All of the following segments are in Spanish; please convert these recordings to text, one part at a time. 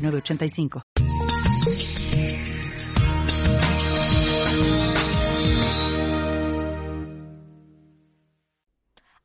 985.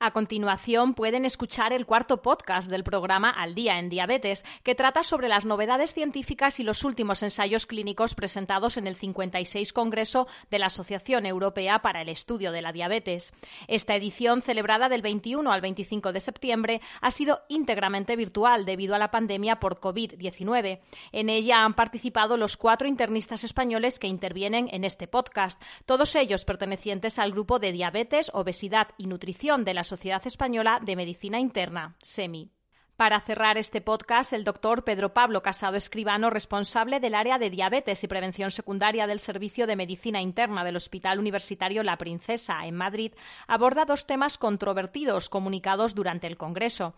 A continuación pueden escuchar el cuarto podcast del programa Al Día en Diabetes, que trata sobre las novedades científicas y los últimos ensayos clínicos presentados en el 56 Congreso de la Asociación Europea para el Estudio de la Diabetes. Esta edición, celebrada del 21 al 25 de septiembre, ha sido íntegramente virtual debido a la pandemia por COVID-19. En ella han participado los cuatro internistas españoles que intervienen en este podcast, todos ellos pertenecientes al grupo de diabetes, obesidad y nutrición de la Sociedad Española de Medicina Interna, SEMI. Para cerrar este podcast, el doctor Pedro Pablo Casado Escribano, responsable del área de diabetes y prevención secundaria del Servicio de Medicina Interna del Hospital Universitario La Princesa, en Madrid, aborda dos temas controvertidos comunicados durante el Congreso.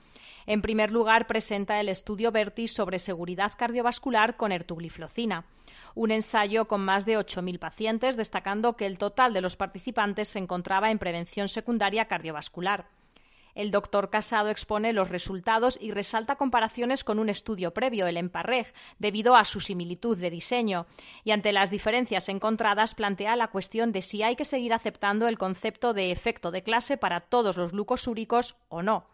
En primer lugar, presenta el estudio Vertis sobre seguridad cardiovascular con ertugliflocina un ensayo con más de 8.000 pacientes, destacando que el total de los participantes se encontraba en prevención secundaria cardiovascular. El doctor Casado expone los resultados y resalta comparaciones con un estudio previo, el EMPARREG, debido a su similitud de diseño, y ante las diferencias encontradas plantea la cuestión de si hay que seguir aceptando el concepto de efecto de clase para todos los glucosúricos o no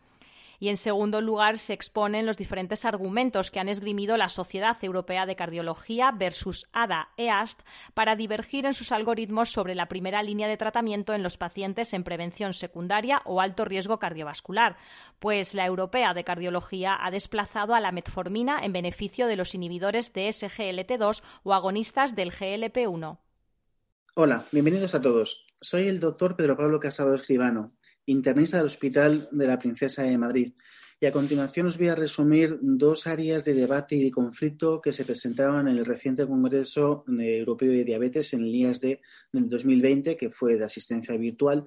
y en segundo lugar se exponen los diferentes argumentos que han esgrimido la Sociedad Europea de Cardiología versus ADA-EAST para divergir en sus algoritmos sobre la primera línea de tratamiento en los pacientes en prevención secundaria o alto riesgo cardiovascular, pues la Europea de Cardiología ha desplazado a la metformina en beneficio de los inhibidores de SGLT2 o agonistas del GLP1. Hola, bienvenidos a todos. Soy el doctor Pedro Pablo Casado Escribano internista del Hospital de la Princesa de Madrid. Y a continuación os voy a resumir dos áreas de debate y de conflicto que se presentaron en el reciente Congreso Europeo de Diabetes en el IASD del 2020, que fue de asistencia virtual,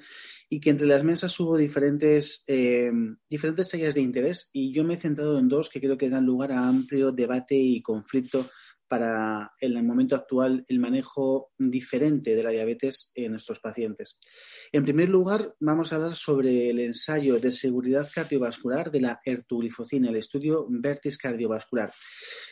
y que entre las mesas hubo diferentes, eh, diferentes áreas de interés. Y yo me he centrado en dos que creo que dan lugar a amplio debate y conflicto para en el momento actual el manejo diferente de la diabetes en nuestros pacientes. En primer lugar, vamos a hablar sobre el ensayo de seguridad cardiovascular de la ertuglifocina, el estudio Vertis cardiovascular.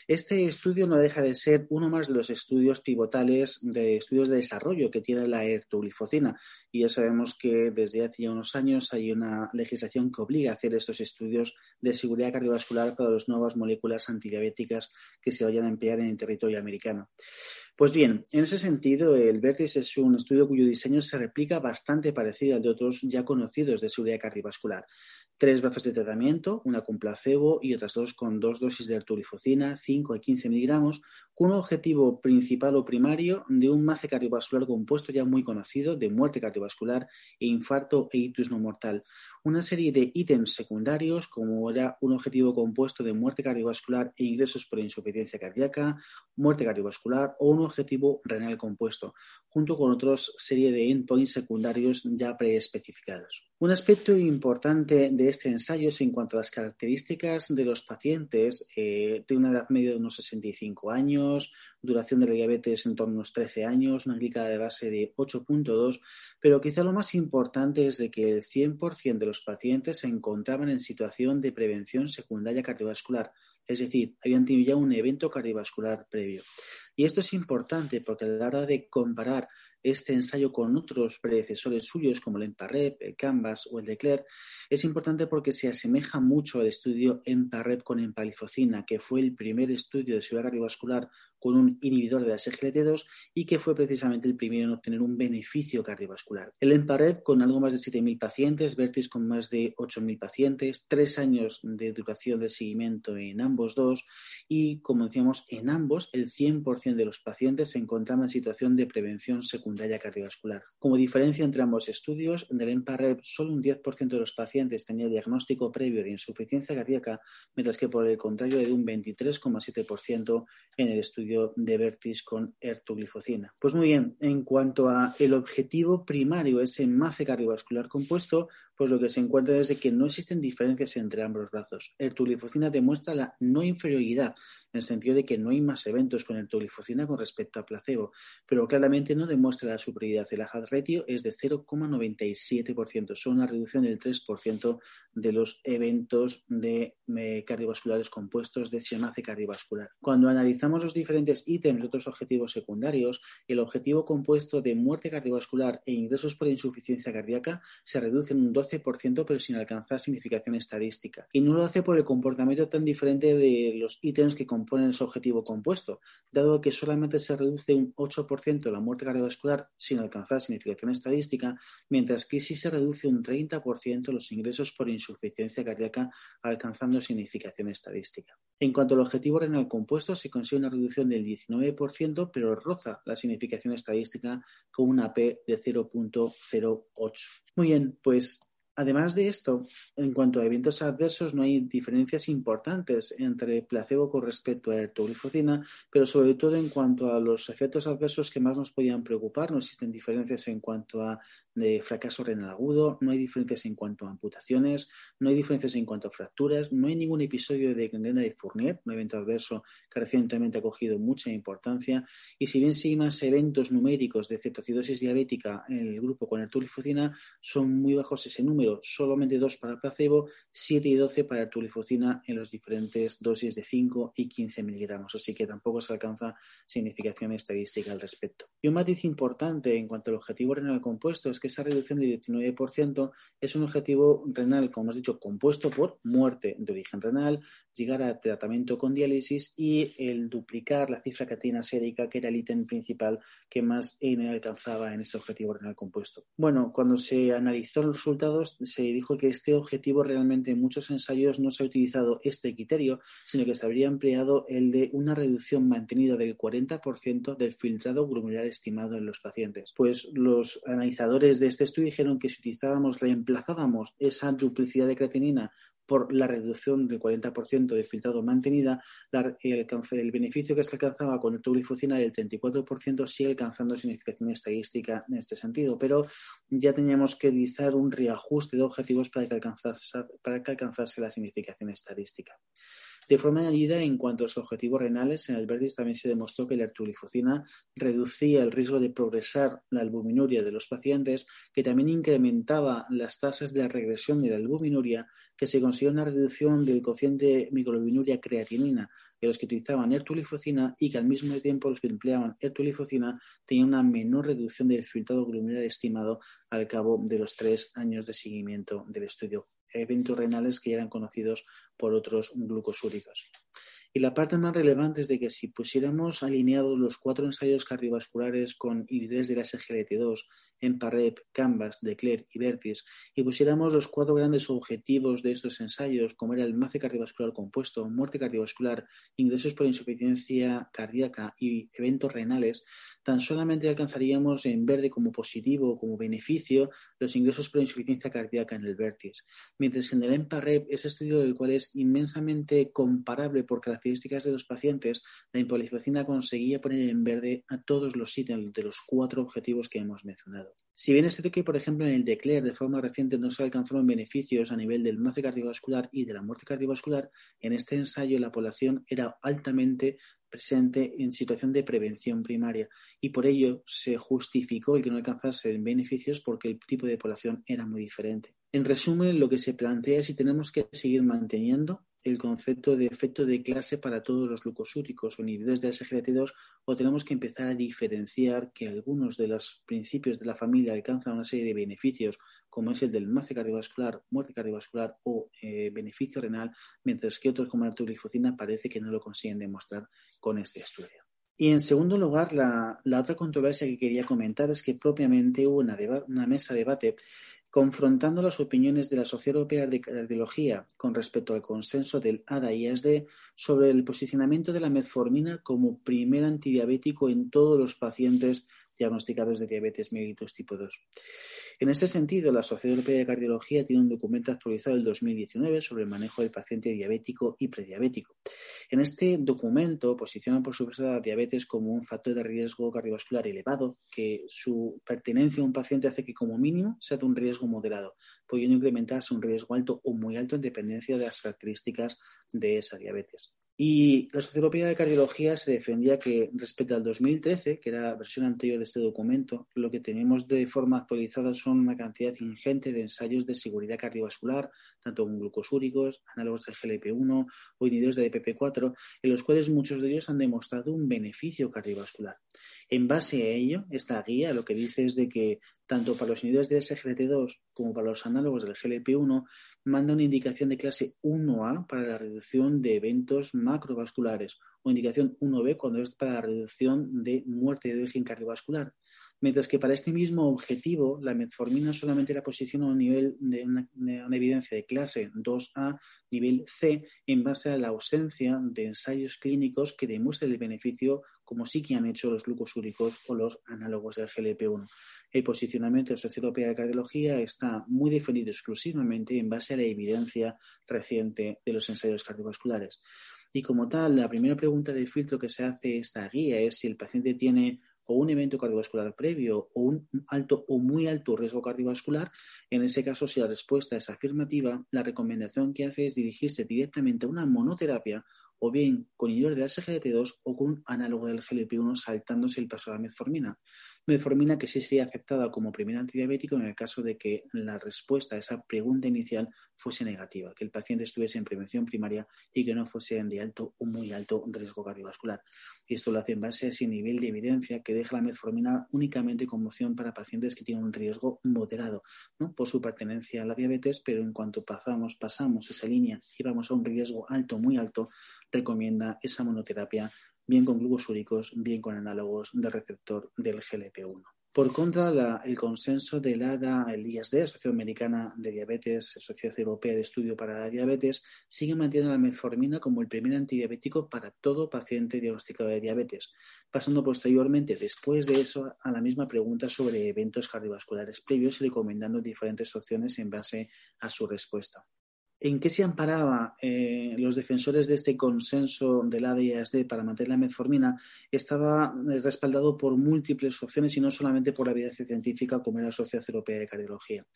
Este estudio no deja de ser uno más de los estudios pivotales de estudios de desarrollo que tiene la ertuglifocina. Y ya sabemos que desde hace ya unos años hay una legislación que obliga a hacer estos estudios de seguridad cardiovascular para las nuevas moléculas antidiabéticas que se vayan a emplear en territorio americano. Pues bien, en ese sentido, el Vertis es un estudio cuyo diseño se replica bastante parecido al de otros ya conocidos de seguridad cardiovascular. Tres brazos de tratamiento, una con placebo y otras dos con dos dosis de artulifocina, 5 y 15 miligramos, un objetivo principal o primario de un MACE cardiovascular compuesto ya muy conocido de muerte cardiovascular e infarto e ictus no mortal. Una serie de ítems secundarios como era un objetivo compuesto de muerte cardiovascular e ingresos por insuficiencia cardíaca, muerte cardiovascular o un objetivo renal compuesto, junto con otra serie de endpoints secundarios ya preespecificados. Un aspecto importante de este ensayo es en cuanto a las características de los pacientes eh, de una edad media de unos 65 años, duración de la diabetes en torno a unos 13 años, una glicada de base de 8.2, pero quizá lo más importante es de que el 100% de los pacientes se encontraban en situación de prevención secundaria cardiovascular, es decir, habían tenido ya un evento cardiovascular previo. Y esto es importante porque a la hora de comparar este ensayo con otros predecesores suyos como el EMPAREP, el CANVAS o el DECLER, es importante porque se asemeja mucho al estudio EMPAREP con empalifocina, que fue el primer estudio de seguridad cardiovascular con un inhibidor de la SGLT2 y que fue precisamente el primero en obtener un beneficio cardiovascular. El EMPAREP con algo más de 7.000 pacientes, Vertis con más de 8.000 pacientes, tres años de duración de seguimiento en ambos dos y, como decíamos, en ambos el 100% de los pacientes se encontraban en situación de prevención secundaria secundaria cardiovascular. Como diferencia entre ambos estudios, en el EMPA-REP solo un 10% de los pacientes tenía diagnóstico previo de insuficiencia cardíaca, mientras que por el contrario de un 23,7% en el estudio de Vertis con ertuglifocina. Pues muy bien, en cuanto a el objetivo primario, ese MACE cardiovascular compuesto, pues lo que se encuentra es que no existen diferencias entre ambos brazos. Ertuglifocina demuestra la no inferioridad en el sentido de que no hay más eventos con ertuglifocina con respecto a placebo, pero claramente no demuestra la superioridad. El hazard ratio es de 0,97%, son una reducción del 3% de los eventos de eh, cardiovasculares compuestos de sionace cardiovascular. Cuando analizamos los diferentes ítems de otros objetivos secundarios, el objetivo compuesto de muerte cardiovascular e ingresos por insuficiencia cardíaca se reduce en un 12%, pero sin alcanzar significación estadística. Y no lo hace por el comportamiento tan diferente de los ítems que componen ese objetivo compuesto, dado que solamente se reduce un 8% la muerte cardiovascular sin alcanzar significación estadística, mientras que sí se reduce un 30% los ingresos por insuficiencia cardíaca, alcanzando significación estadística. En cuanto al objetivo renal compuesto, se consigue una reducción del 19%, pero roza la significación estadística con una P de 0.08. Muy bien, pues Además de esto, en cuanto a eventos adversos, no hay diferencias importantes entre placebo con respecto a ertuglifocina, pero sobre todo en cuanto a los efectos adversos que más nos podían preocupar, no existen diferencias en cuanto a de fracaso renal agudo, no hay diferencias en cuanto a amputaciones, no hay diferencias en cuanto a fracturas, no hay ningún episodio de gangrena de Fournier, un evento adverso que recientemente ha cogido mucha importancia, y si bien siguen más eventos numéricos de cetoacidosis diabética en el grupo con ertuglifocina, son muy bajos ese número, solamente dos para placebo, 7 y 12 para ertuglifocina en los diferentes dosis de 5 y 15 miligramos, así que tampoco se alcanza significación estadística al respecto. Y un matiz importante en cuanto al objetivo renal compuesto es que esa reducción del 19% es un objetivo renal, como hemos dicho, compuesto por muerte de origen renal, llegar a tratamiento con diálisis y el duplicar la cifra catina sérica, que era el ítem principal que más alcanzaba en ese objetivo renal compuesto. Bueno, cuando se analizó los resultados, se dijo que este objetivo realmente en muchos ensayos no se ha utilizado este criterio, sino que se habría empleado el de una reducción mantenida del 40% del filtrado glomerular estimado en los pacientes. Pues los analizadores de este estudio dijeron que si utilizábamos, reemplazábamos esa duplicidad de creatinina por la reducción del 40% de filtrado mantenida, el, beneficio que se alcanzaba con el tublifocina del 34% sigue alcanzando significación estadística en este sentido, pero ya teníamos que utilizar un reajuste de objetivos para que alcanzase, para que alcanzase la significación estadística. De forma añadida, en cuanto a los objetivos renales, en el Verdis también se demostró que la ertuglifocina reducía el riesgo de progresar la albuminuria de los pacientes, que también incrementaba las tasas de regresión de la albuminuria, que se consiguió una reducción del cociente microglobinuria creatinina de los que utilizaban ertuglifocina y que al mismo tiempo los que empleaban ertuglifocina tenían una menor reducción del filtrado glomerular estimado al cabo de los tres años de seguimiento del estudio eventos renales que eran conocidos por otros glucosúricos. Y la parte más relevante es de que si pusiéramos alineados los cuatro ensayos cardiovasculares con inhibidores de la SGLT2 en PAREP, CANVAS, DECLARE y VERTIS y pusiéramos los cuatro grandes objetivos de estos ensayos, como era el MACE cardiovascular compuesto, muerte cardiovascular, ingresos por insuficiencia cardíaca y eventos renales, tan solamente alcanzaríamos en verde como positivo como beneficio los ingresos por insuficiencia cardíaca en el VERTIS, mientras que en el EMPAREP, ese estudio del cual es inmensamente comparable por características características de los pacientes, la impolifocina conseguía poner en verde a todos los ítems de los cuatro objetivos que hemos mencionado. Si bien es cierto que, por ejemplo, en el DECLARE de forma reciente no se alcanzaron beneficios a nivel del MACE cardiovascular y de la muerte cardiovascular, en este ensayo la población era altamente presente en situación de prevención primaria y por ello se justificó el que no alcanzase beneficios porque el tipo de población era muy diferente. En resumen, lo que se plantea es si tenemos que seguir manteniendo el concepto de efecto de clase para todos los glucosúricos o inhibidores de SGLT2 o tenemos que empezar a diferenciar que algunos de los principios de la familia alcanzan una serie de beneficios como es el del MACE cardiovascular, muerte cardiovascular o eh, beneficio renal, mientras que otros como la tuglifocina parece que no lo consiguen demostrar con este estudio. Y en segundo lugar, la, otra controversia que quería comentar es que propiamente hubo una, una mesa de debate confrontando las opiniones de la Sociedad Europea de Cardiología con respecto al consenso del ADA y ASD sobre el posicionamiento de la metformina como primer antidiabético en todos los pacientes diagnosticados de diabetes mellitus tipo 2. En este sentido, la Sociedad Europea de Cardiología tiene un documento actualizado del 2019 sobre el manejo del paciente diabético y prediabético. En este documento posiciona, por supuesto, la diabetes como un factor de riesgo cardiovascular elevado, que su pertenencia a un paciente hace que, como mínimo, sea de un riesgo moderado, pudiendo incrementarse un riesgo alto o muy alto en dependencia de las características de esa diabetes. Y la Europea de Cardiología se defendía que respecto al 2013, que era la versión anterior de este documento, lo que tenemos de forma actualizada son una cantidad ingente de ensayos de seguridad cardiovascular, tanto con glucosúricos, análogos del GLP-1 o inhibidores de DPP-4, en los cuales muchos de ellos han demostrado un beneficio cardiovascular. En base a ello, esta guía lo que dice es de que tanto para los inhibidores de SGLT2 como para los análogos del GLP-1 manda una indicación de clase 1A para la reducción de eventos macrovasculares o indicación 1B cuando es para la reducción de muerte de origen cardiovascular. Mientras que para este mismo objetivo, la metformina solamente la posiciona a un nivel de una, una, evidencia de clase 2A, nivel C, en base a la ausencia de ensayos clínicos que demuestren el beneficio, como sí que han hecho los glucosúricos o los análogos del GLP-1 el posicionamiento de la Sociedad Europea de Cardiología está muy definido exclusivamente en base a la evidencia reciente de los ensayos cardiovasculares. Y como tal, la primera pregunta de filtro que se hace esta guía es si el paciente tiene o un evento cardiovascular previo o un alto o muy alto riesgo cardiovascular, en ese caso, si la respuesta es afirmativa, la recomendación que hace es dirigirse directamente a una monoterapia o bien con inhibidor de SGLT2 o con un análogo del GLP-1 saltándose el paso a la metformina. Metformina que sí sería aceptada como primer antidiabético en el caso de que la respuesta a esa pregunta inicial fuese negativa, que el paciente estuviese en prevención primaria y que no fuese de alto o muy alto riesgo cardiovascular. Y esto lo hace en base a ese nivel de evidencia que deja la metformina únicamente como opción para pacientes que tienen un riesgo moderado ¿no? por su pertenencia a la diabetes, pero en cuanto pasamos, pasamos esa línea y vamos a un riesgo alto, muy alto, recomienda esa monoterapia bien con glucosúricos, bien con análogos del receptor del GLP-1. Por contra, el consenso de ADA, el ISD, Asociación Americana de Diabetes, Sociedad Europea de Estudio para la Diabetes, sigue manteniendo la metformina como el primer antidiabético para todo paciente diagnosticado de diabetes, pasando posteriormente, después de eso, a la misma pregunta sobre eventos cardiovasculares previos y recomendando diferentes opciones en base a su respuesta. ¿En qué se amparaba eh, los defensores de este consenso del ADIASD para mantener la metformina? Estaba eh, respaldado por múltiples opciones y no solamente por la evidencia científica como era la Sociedad Europea de Cardiología.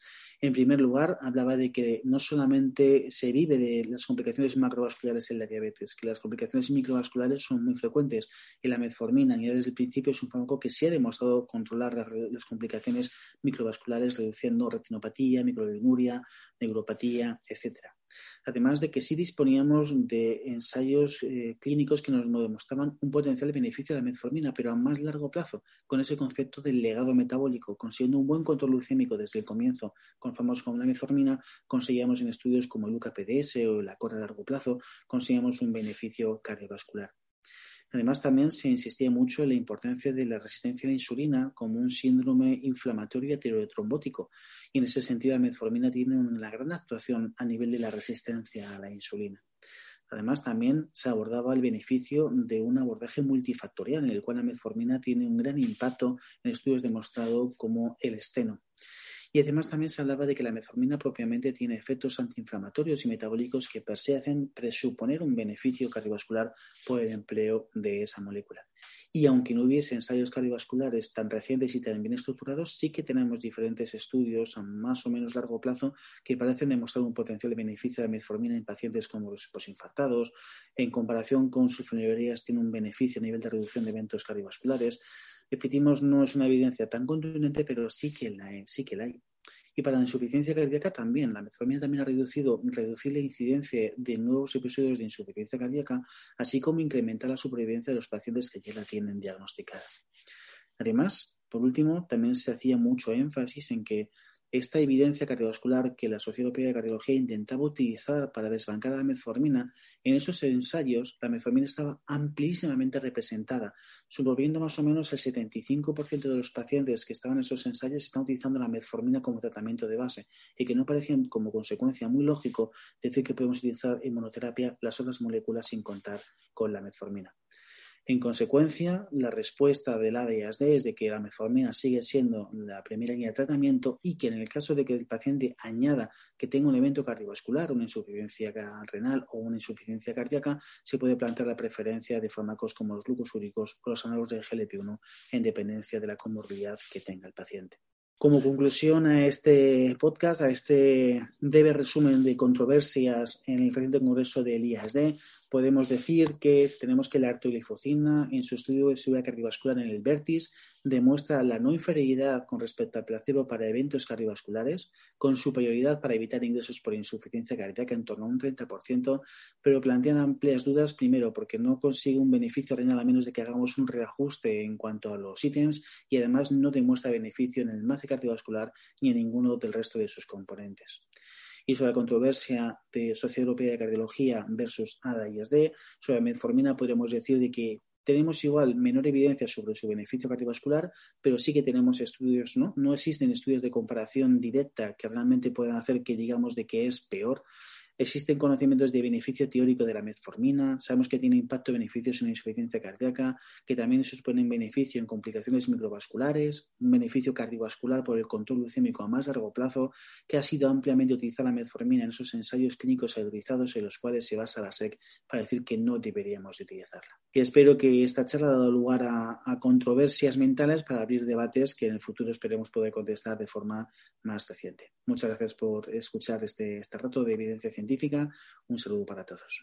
En primer lugar, hablaba de que no solamente se vive de las complicaciones macrovasculares en la diabetes, que las complicaciones microvasculares son muy frecuentes y la metformina, ya desde el principio, es un fármaco que se ha demostrado controlar las, complicaciones microvasculares, reduciendo retinopatía, microalbuminuria, neuropatía, etcétera. Además de que sí disponíamos de ensayos eh, clínicos que nos demostraban un potencial beneficio de la metformina, pero a más largo plazo, con ese concepto del legado metabólico, consiguiendo un buen control glucémico desde el comienzo con famosos como la metformina, conseguíamos en estudios como el UKPDS o la CORA a largo plazo, conseguíamos un beneficio cardiovascular. Además, también se insistía mucho en la importancia de la resistencia a la insulina como un síndrome inflamatorio heterotrombótico. Y en ese sentido, la metformina tiene una gran actuación a nivel de la resistencia a la insulina. Además, también se abordaba el beneficio de un abordaje multifactorial, en el cual la metformina tiene un gran impacto en estudios demostrados como el esteno. Y además también se hablaba de que la metformina propiamente tiene efectos antiinflamatorios y metabólicos que per se hacen presuponer un beneficio cardiovascular por el empleo de esa molécula. Y aunque no hubiese ensayos cardiovasculares tan recientes y tan bien estructurados, sí que tenemos diferentes estudios a más o menos largo plazo que parecen demostrar un potencial beneficio de la metformina en pacientes como los posinfartados. En comparación con sus sulfonilureas, tiene un beneficio a nivel de reducción de eventos cardiovasculares. Repetimos, no es una evidencia tan contundente, pero sí que sí que la hay. Y para la insuficiencia cardíaca también. La metformina también ha reducido reducir la incidencia de nuevos episodios de insuficiencia cardíaca, así como incrementar la supervivencia de los pacientes que ya la tienen diagnosticada. Además, por último, también se hacía mucho énfasis en que esta evidencia cardiovascular que la Sociedad Europea de Cardiología intentaba utilizar para desbancar la metformina, en esos ensayos la metformina estaba amplísimamente representada, subiendo más o menos el 75% de los pacientes que estaban en esos ensayos están utilizando la metformina como tratamiento de base y que no parecían como consecuencia muy lógico decir que podemos utilizar en monoterapia las otras moléculas sin contar con la metformina. En consecuencia, la respuesta del ADHD es de que la metformina sigue siendo la primera línea de tratamiento y que en el caso de que el paciente añada que tenga un evento cardiovascular, una insuficiencia renal o una insuficiencia cardíaca, se puede plantear la preferencia de fármacos como los glucosúricos o los análogos de GLP-1 en dependencia de la comorbilidad que tenga el paciente. Como conclusión a este podcast, a este breve resumen de controversias en el reciente congreso del IASD, podemos decir que tenemos que la artoglifosina en su estudio de seguridad cardiovascular en el Vertis demuestra la no inferioridad con respecto al placebo para eventos cardiovasculares, con superioridad para evitar ingresos por insuficiencia cardíaca en torno a un 30%, pero plantean amplias dudas, primero, porque no consigue un beneficio renal a menos de que hagamos un reajuste en cuanto a los ítems y además no demuestra beneficio en el MACE cardiovascular ni en ninguno del resto de sus componentes y sobre la controversia de Sociedad Europea de Cardiología versus ADA y SD, sobre metformina podríamos decir de que tenemos igual menor evidencia sobre su beneficio cardiovascular, pero sí que tenemos estudios, ¿no? No existen estudios de comparación directa que realmente puedan hacer que digamos de que es peor. Existen conocimientos de beneficio teórico de la metformina, sabemos que tiene impacto beneficios en la insuficiencia cardíaca, que también supone beneficio en complicaciones microvasculares, un beneficio cardiovascular por el control glucémico a más largo plazo, que ha sido ampliamente utilizada la metformina en esos ensayos clínicos autorizados en los cuales se basa la SEC para decir que no deberíamos utilizarla. Y espero que esta charla ha dado lugar a, controversias mentales para abrir debates que en el futuro esperemos poder contestar de forma más reciente. Muchas gracias por escuchar este, este rato de evidencia Un saludo para todos.